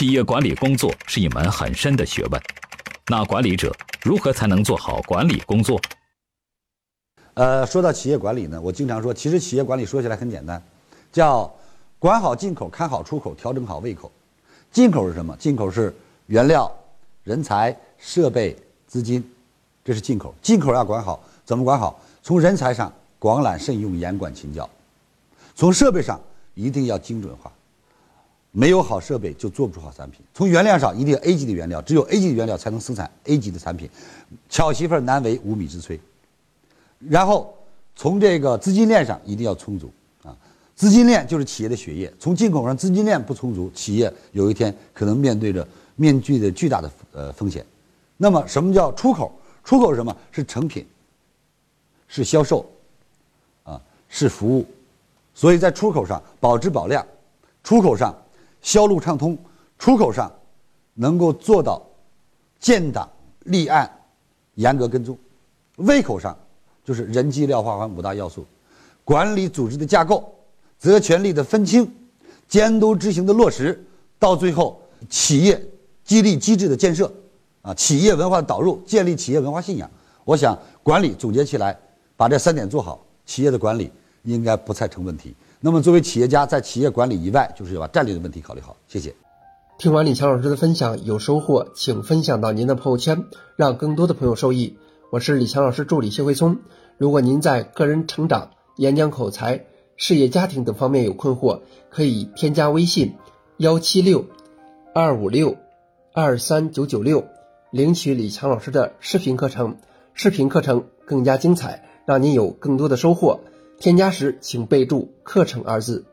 企业管理工作是一门很深的学问，那管理者如何才能做好管理工作？呃，说到企业管理呢，我经常说，其实企业管理说起来很简单，叫管好进口，看好出口，调整好胃口。进口是什么？进口是原料、人才、设备、资金，这是进口。进口要管好，怎么管好？从人才上广揽慎用，严管勤教；从设备上一定要精准化。没有好设备就做不出好产品。从原料上一定要 A 级的原料，只有 A 级的原料才能生产 A 级的产品。巧媳妇难为无米之炊。然后从这个资金链上一定要充足啊，资金链就是企业的血液。从进口上资金链不充足，企业有一天可能面对着面具的巨大的呃风险。那么什么叫出口？出口是什么？是成品，是销售，啊，是服务。所以在出口上保质保量，出口上。销路畅通，出口上能够做到建档立案、严格跟踪；胃口上就是人机料化环五大要素，管理组织的架构、责权利的分清、监督执行的落实，到最后企业激励机制的建设，啊，企业文化导入，建立企业文化信仰。我想管理总结起来，把这三点做好，企业的管理应该不再成问题。那么，作为企业家，在企业管理以外，就是要把战略的问题考虑好。谢谢。听完李强老师的分享，有收获，请分享到您的朋友圈，让更多的朋友受益。我是李强老师助理谢慧聪。如果您在个人成长、演讲口才、事业家庭等方面有困惑，可以添加微信幺七六二五六二三九九六，领取李强老师的视频课程。视频课程更加精彩，让您有更多的收获。添加时请备注“课程”二字。